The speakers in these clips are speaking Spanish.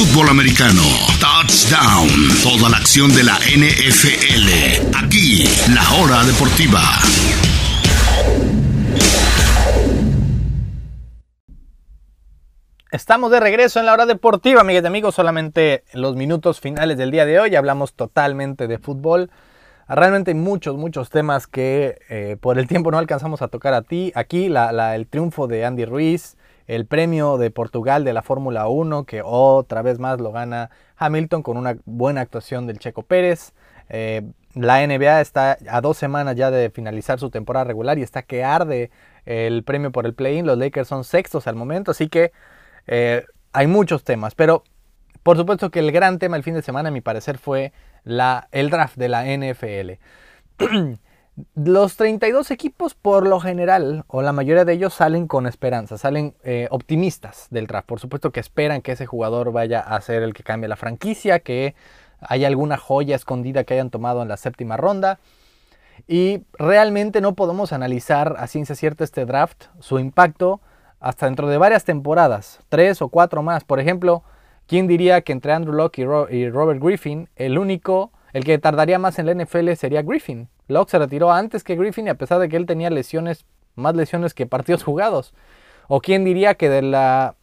fútbol americano. Touchdown. Toda la acción de la NFL. Aquí, la hora deportiva. Estamos de regreso en la hora deportiva, amigas y amigos. Solamente los minutos finales del día de hoy. Hablamos totalmente de fútbol. Realmente hay muchos, muchos temas que eh, por el tiempo no alcanzamos a tocar a ti. Aquí el triunfo de Andy Ruiz, el premio de Portugal de la Fórmula 1, que otra vez más lo gana Hamilton con una buena actuación del Checo Pérez. Eh, la NBA está a dos semanas ya de finalizar su temporada regular y está que arde el premio por el play-in. Los Lakers son sextos al momento, así que eh, hay muchos temas, pero por supuesto que el gran tema el fin de semana, a mi parecer, fue la, el draft de la NFL. Los 32 equipos, por lo general, o la mayoría de ellos, salen con esperanza, salen eh, optimistas del draft. Por supuesto que esperan que ese jugador vaya a ser el que cambie la franquicia, que haya alguna joya escondida que hayan tomado en la séptima ronda. Y realmente no podemos analizar a ciencia cierta este draft, su impacto, hasta dentro de varias temporadas, tres o cuatro más. Por ejemplo, ¿quién diría que entre Andrew Locke y, Robert Griffin, el único, el que tardaría más en la NFL sería Griffin? Locke se retiró antes que Griffin y a pesar de que él tenía lesiones, más lesiones que partidos jugados. O quién diría que de la...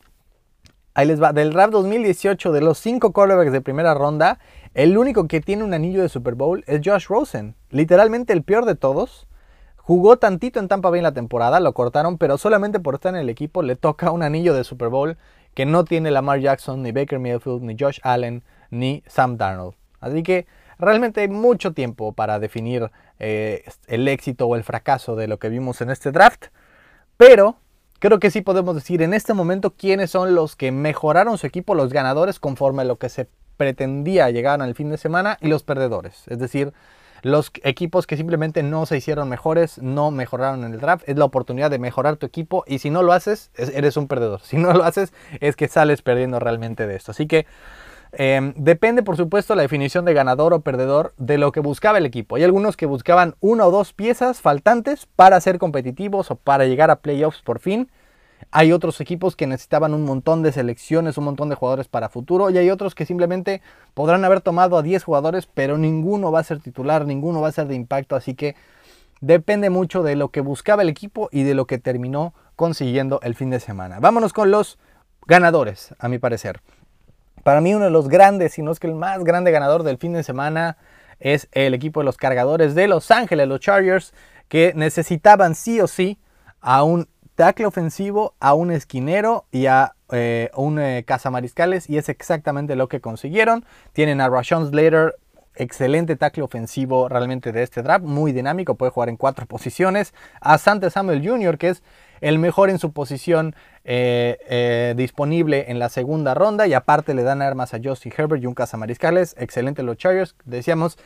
Ahí les va, del draft 2018, de los cinco quarterbacks de primera ronda, el único que tiene un anillo de Super Bowl es Josh Rosen. Literalmente el peor de todos Jugó tantito en Tampa Bay en la temporada, lo cortaron, pero solamente por estar en el equipo le toca un anillo de Super Bowl que no tiene Lamar Jackson, ni Baker Mayfield, ni Josh Allen, ni Sam Darnold. Así que realmente hay mucho tiempo para definir eh, el éxito o el fracaso de lo que vimos en este draft. Pero creo que sí podemos decir en este momento quiénes son los que mejoraron su equipo, los ganadores conforme a lo que se pretendía llegar al fin de semana y los perdedores. Es decir, los equipos que simplemente no se hicieron mejores, no mejoraron en el draft, es la oportunidad de mejorar tu equipo y si no lo haces, eres un perdedor. Si no lo haces, es que sales perdiendo realmente de esto. Así que em, depende, por supuesto, la definición de ganador o perdedor de lo que buscaba el equipo. Hay algunos que buscaban una o dos piezas faltantes para ser competitivos o para llegar a playoffs por fin. Hay otros equipos que necesitaban un montón de selecciones, un montón de jugadores para futuro. Y hay otros que simplemente podrán haber tomado a 10 jugadores, pero ninguno va a ser titular, ninguno va a ser de impacto. Así que depende mucho de lo que buscaba el equipo y de lo que terminó consiguiendo el fin de semana. Vámonos con los ganadores, a mi parecer. Para mí uno de los grandes, si no es que el más grande ganador del fin de semana, es el equipo de los cargadores de Los Ángeles, los Chargers, que necesitaban sí o sí a un tackle ofensivo a un esquinero y a eh, un eh, cazamariscales y es exactamente lo que consiguieron. Tienen a Rashawn Slater, excelente tackle ofensivo realmente de este draft, muy dinámico, puede jugar en cuatro posiciones. A Sante Samuel Jr., que es el mejor en su posición eh, disponible en la segunda ronda y aparte le dan armas a Justin Herbert y un cazamariscales, excelente los Chargers, decíamos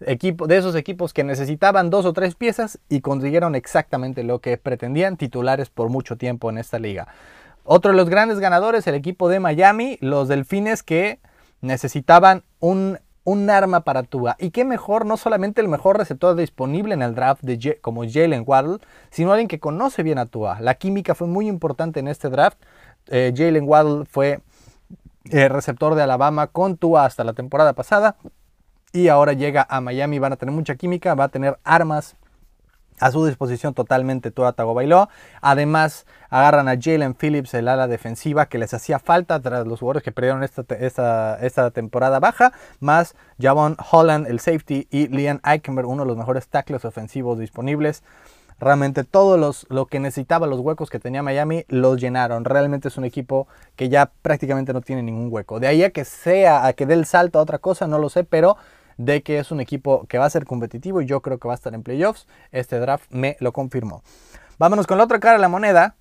equipo, de esos equipos que necesitaban dos o tres piezas y consiguieron exactamente lo que pretendían, titulares por mucho tiempo en esta liga. Otro de los grandes ganadores, el equipo de Miami, los Delfines que necesitaban un, un arma para Tua. Y qué mejor, no solamente el mejor receptor disponible en el draft de como Jalen Waddle, sino alguien que conoce bien a Tua. La química fue muy importante en este draft. Eh, Jalen Waddle fue eh, receptor de Alabama con Tua hasta la temporada pasada y ahora llega a Miami, van a tener mucha química, va a tener armas a su disposición totalmente Tua Tagovailoa. Además, agarran a Jalen Phillips, el ala defensiva que les hacía falta tras los jugadores que perdieron esta, esta, temporada baja, más Javon Holland, el safety, y Liam Eichenberg, uno de los mejores tackles ofensivos disponibles. Realmente todo los, lo que necesitaba, los huecos que tenía Miami, los llenaron. Realmente es un equipo que ya prácticamente no tiene ningún hueco. De ahí a que sea, a que dé el salto a otra cosa, no lo sé, pero de que es un equipo que va a ser competitivo y yo creo que va a estar en playoffs. Este draft me lo confirmó. Vámonos con la otra cara de la moneda.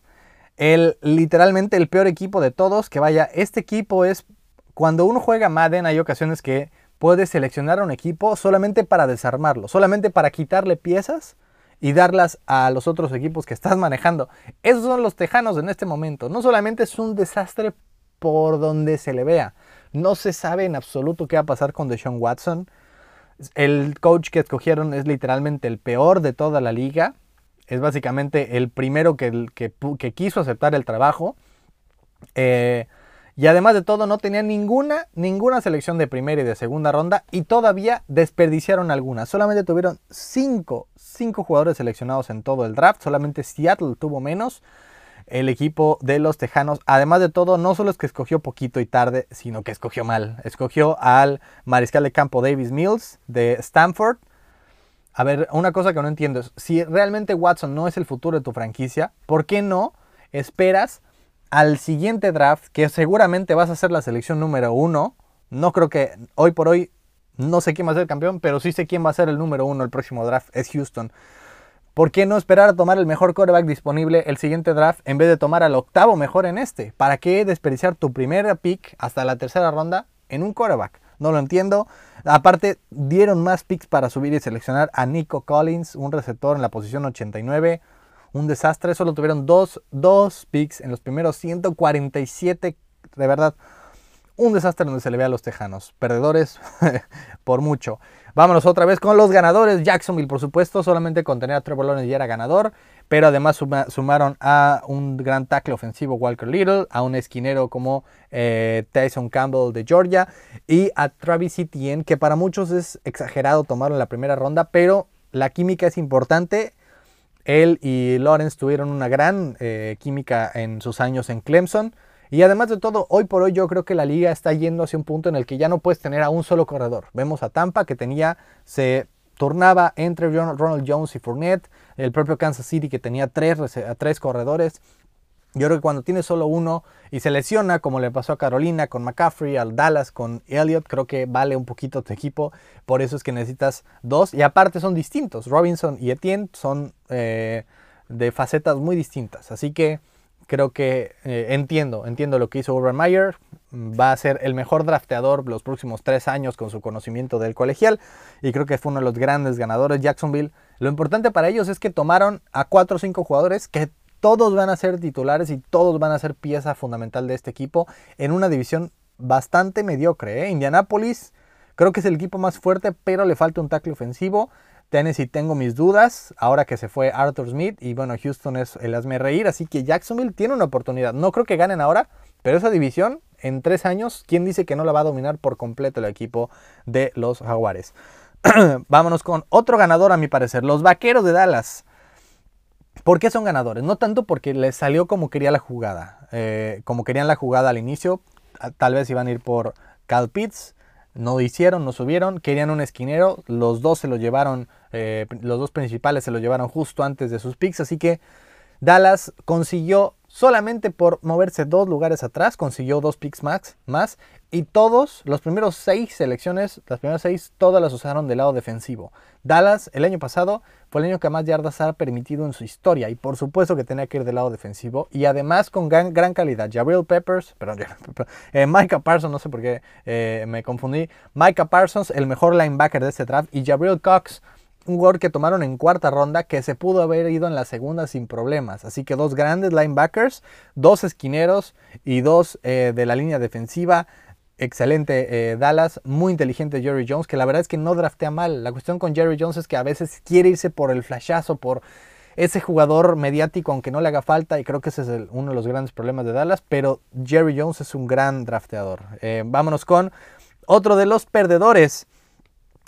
El literalmente el peor equipo de todos. Que vaya, este equipo es cuando uno juega Madden hay ocasiones que puede seleccionar a un equipo solamente para desarmarlo, solamente para quitarle piezas y darlas a los otros equipos que estás manejando. Esos son los tejanos en este momento. No solamente es un desastre por donde se le vea. No se sabe en absoluto qué va a pasar con Deshaun Watson. El coach que escogieron es literalmente el peor de toda la liga. Es básicamente el primero que, que, quiso aceptar el trabajo. Eh, Y además de todo, no tenían ninguna, ninguna selección de primera y de segunda ronda y todavía desperdiciaron algunas. Solamente tuvieron cinco, cinco jugadores seleccionados en todo el draft. Solamente Seattle tuvo menos. El equipo de los Tejanos, además de todo, no solo es que escogió poquito y tarde, sino que escogió mal. Escogió al mariscal de campo Davis Mills de Stanford. A ver, una cosa que no entiendo es, si realmente Watson no es el futuro de tu franquicia, ¿por qué no esperas al siguiente draft, que seguramente vas a ser la selección número uno? No creo que hoy por hoy, no sé quién va a ser el campeón, pero sí sé quién va a ser el número uno el próximo draft, es Houston. ¿Por qué no esperar a tomar el mejor quarterback disponible el siguiente draft en vez de tomar al octavo mejor en este? ¿Para qué desperdiciar tu primera pick hasta la tercera ronda en un quarterback? No lo entiendo. Aparte, dieron más picks para subir y seleccionar a Nico Collins, un receptor en la posición 89. Un desastre. Solo tuvieron dos, dos picks en los primeros 147. De verdad, un desastre donde se le ve a los tejanos. Perdedores por mucho. Vámonos otra vez con los ganadores. Jacksonville, por supuesto, solamente con tener a Trevor Lawrence ya era ganador. Pero además sumaron a un gran tackle ofensivo, Walker Little, a un esquinero como eh, Tyson Campbell de Georgia y a Travis Etienne, que para muchos es exagerado tomarlo en la primera ronda, pero la química es importante. Él y Lawrence tuvieron una gran eh, química en sus años en Clemson. Y además de todo, hoy por hoy yo creo que la liga está yendo hacia un punto en el que ya no puedes tener a un solo corredor. Vemos a Tampa que tenía, se turnaba entre Ronald Jones y Fournette, el propio Kansas City que tenía tres, tres corredores. Yo creo que cuando tienes solo uno y se lesiona, como le pasó a Carolina con McCaffrey, al Dallas con Elliott, creo que vale un poquito tu equipo. Por eso es que necesitas dos. Y aparte son distintos. Robinson y Etienne son eh, de facetas muy distintas. Así que creo que eh, entiendo, entiendo lo que hizo Urban Meyer. Va a ser el mejor drafteador los próximos tres años con su conocimiento del colegial. Y creo que fue uno de los grandes ganadores. Jacksonville, lo importante para ellos es que tomaron a cuatro o cinco jugadores que todos van a ser titulares y todos van a ser pieza fundamental de este equipo en una división bastante mediocre. ¿eh? Indianapolis creo que es el equipo más fuerte, pero le falta un tackle ofensivo. Tennessee tengo mis dudas, ahora que se fue Arthur Smith y bueno, Houston es el hazme reír, así que Jacksonville tiene una oportunidad. No creo que ganen ahora, pero esa división en tres años, ¿quién dice que no la va a dominar por completo el equipo de los Jaguares? Vámonos con otro ganador a mi parecer, los Vaqueros de Dallas. ¿Por qué son ganadores? No tanto porque les salió como quería la jugada, eh, como querían la jugada al inicio, tal vez iban a ir por Cal Pitts, no hicieron, no subieron, querían un esquinero, los dos se lo llevaron, eh, los dos principales se lo llevaron justo antes de sus picks, así que Dallas consiguió solamente por moverse dos lugares atrás, consiguió dos picks max más y todos, los primeros seis selecciones, las primeras seis, todas las usaron del lado defensivo. Dallas el año pasado fue el año que más yardas ha permitido en su historia y por supuesto que tenía que ir del lado defensivo y además con gran, calidad. Jabril Peppers, perdón, eh, Micah Parsons, no sé por qué eh, me confundí. Micah Parsons, el mejor linebacker de este draft y Jabril Cox, un jugador que tomaron en cuarta ronda que se pudo haber ido en la segunda sin problemas. Así que dos grandes linebackers, dos esquineros y dos eh, de la línea defensiva. Excelente eh, Dallas, muy inteligente Jerry Jones, que la verdad es que no draftea mal. La cuestión con Jerry Jones es que a veces quiere irse por el flashazo, por ese jugador mediático, aunque no le haga falta, y creo que ese es uno de los grandes problemas de Dallas, pero Jerry Jones es un gran drafteador. Eh, vámonos con otro de los perdedores,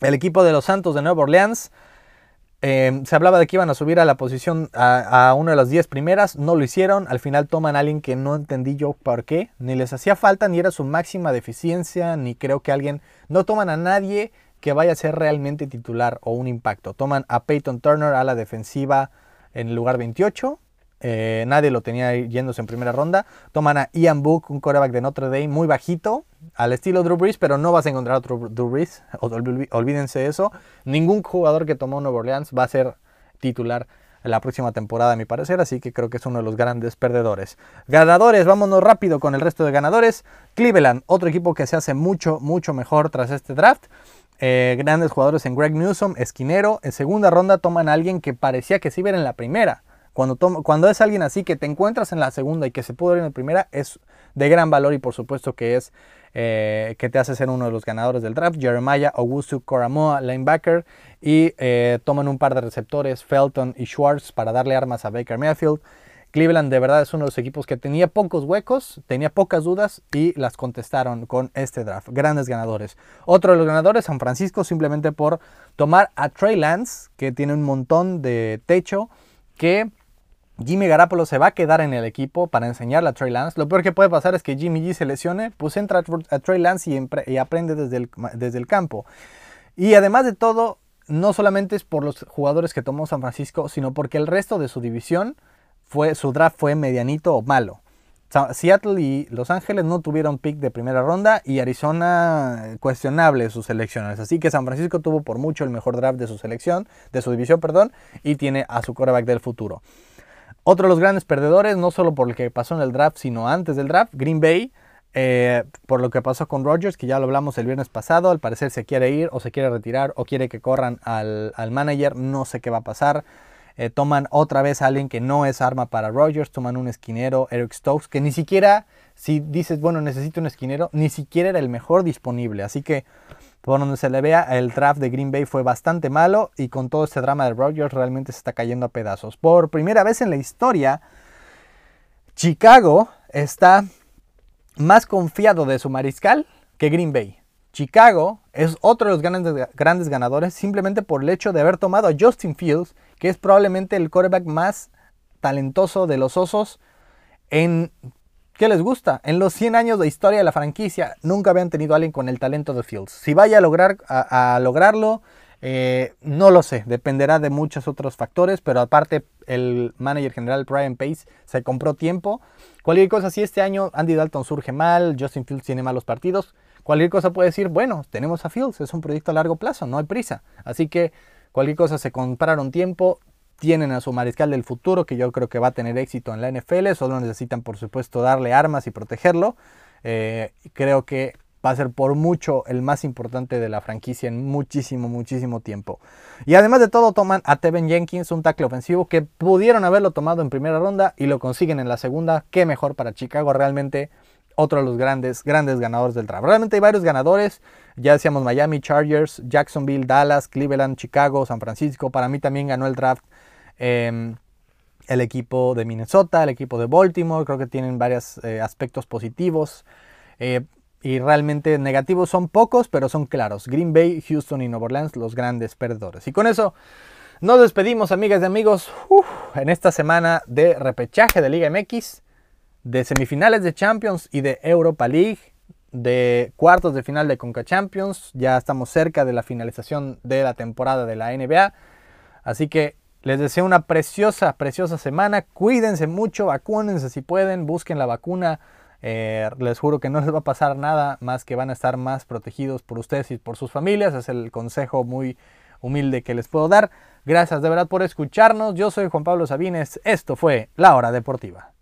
el equipo de los Santos de Nueva Orleans. Em, se hablaba de que iban a subir a la posición a, una de las 10 primeras, no lo hicieron, al final toman a alguien que no entendí yo por qué, ni les hacía falta, ni era su máxima deficiencia, ni creo que alguien, no toman a nadie que vaya a ser realmente titular o un impacto, toman a Peyton Turner a la defensiva en el lugar 28, eh, nadie lo tenía yéndose en primera ronda. Toman a Ian Book, un quarterback de Notre Dame muy bajito, al estilo Drew Brees, pero no vas a encontrar otro Drew Brees. Olvídense eso. Ningún jugador que tomó Nuevo Orleans va a ser titular la próxima temporada, a mi parecer. Así que creo que es uno de los grandes perdedores. Ganadores, vámonos rápido con el resto de ganadores. Cleveland, otro equipo que se hace mucho, mucho mejor tras este draft. Eh, grandes jugadores en Greg Newsom, esquinero. En segunda ronda toman a alguien que parecía que sí iba en la primera. Cuando, cuando es alguien así que te encuentras en la segunda y que se pudo ver en la primera, es de gran valor y por supuesto que es eh, que te hace ser uno de los ganadores del draft. Jeremiah Augusto Coramoa, linebacker, y eh, toman un par de receptores, Felton y Schwartz, para darle armas a Baker Mayfield. Cleveland de verdad es uno de los equipos que tenía pocos huecos, tenía pocas dudas y las contestaron con este draft. Grandes ganadores. Otro de los ganadores, San Francisco, simplemente por tomar a Trey Lance, que tiene un montón de techo, que Jimmy Garapolo se va a quedar en el equipo para enseñarle a Trey Lance. Lo peor que puede pasar es que Jimmy G se lesione, pues entra a Trey Lance y, aprende desde el, campo. Y además de todo, no solamente es por los jugadores que tomó San Francisco, sino porque el resto de su división fue, su draft fue medianito o malo. Seattle y Los Ángeles no tuvieron pick de primera ronda y Arizona cuestionable sus selecciones. Así que San Francisco tuvo por mucho el mejor draft de su selección, de su división, perdón, y tiene a su quarterback del futuro. Otro de los grandes perdedores, no solo por lo que pasó en el draft, sino antes del draft, Green Bay, eh, por lo que pasó con Rodgers, que ya lo hablamos el viernes pasado, al parecer se quiere ir o se quiere retirar o quiere que corran al, al manager, no sé qué va a pasar. Eh, toman otra vez a alguien que no es arma para Rodgers, toman un esquinero, Eric Stokes, que ni siquiera, si dices, bueno, necesito un esquinero, ni siquiera era el mejor disponible. Así que, por donde se le vea, el draft de Green Bay fue bastante malo y con todo este drama de Rodgers realmente se está cayendo a pedazos. Por primera vez en la historia, Chicago está más confiado de su mariscal que Green Bay. Chicago es otro de los grandes, grandes ganadores simplemente por el hecho de haber tomado a Justin Fields que es probablemente el quarterback más talentoso de los Osos en... ¿Qué les gusta? En los 100 años de historia de la franquicia nunca habían tenido a alguien con el talento de Fields. Si vaya a, lograr, a, lograrlo, eh, no lo sé, dependerá de muchos otros factores, pero aparte el manager general Brian Pace se compró tiempo. Cualquier cosa, si este año Andy Dalton surge mal, Justin Fields tiene malos partidos, cualquier cosa puede decir, bueno, tenemos a Fields, es un proyecto a largo plazo, no hay prisa. Así que Cualquier cosa se compraron tiempo, tienen a su mariscal del futuro que yo creo que va a tener éxito en la NFL, solo necesitan por supuesto darle armas y protegerlo. Eh, creo que va a ser por mucho el más importante de la franquicia en muchísimo, muchísimo tiempo. Y además de todo toman a Tevin Jenkins, un tackle ofensivo que pudieron haberlo tomado en primera ronda y lo consiguen en la segunda. Qué mejor para Chicago, realmente otro de los grandes, grandes ganadores del draft. Realmente hay varios ganadores. Ya decíamos Miami, Chargers, Jacksonville, Dallas, Cleveland, Chicago, San Francisco. Para mí también ganó el draft em, el equipo de Minnesota, el equipo de Baltimore. Creo que tienen varios eh, aspectos positivos. Eh, y realmente negativos son pocos, pero son claros. Green Bay, Houston y Nueva Orleans, los grandes perdedores. Y con eso nos despedimos, amigas y amigos, en esta semana de repechaje de Liga MX de semifinales de Champions y de Europa League, de cuartos de final de Conca Champions. Ya estamos cerca de la finalización de la temporada de la NBA. Así que les deseo una preciosa, preciosa semana. Cuídense mucho, vacúnense si pueden, busquen la vacuna. Eh, les juro que no les va a pasar nada más que van a estar más protegidos por ustedes y por sus familias. Es el consejo muy humilde que les puedo dar. Gracias de verdad por escucharnos. Yo soy Juan Pablo Sabines. Esto fue La Hora Deportiva.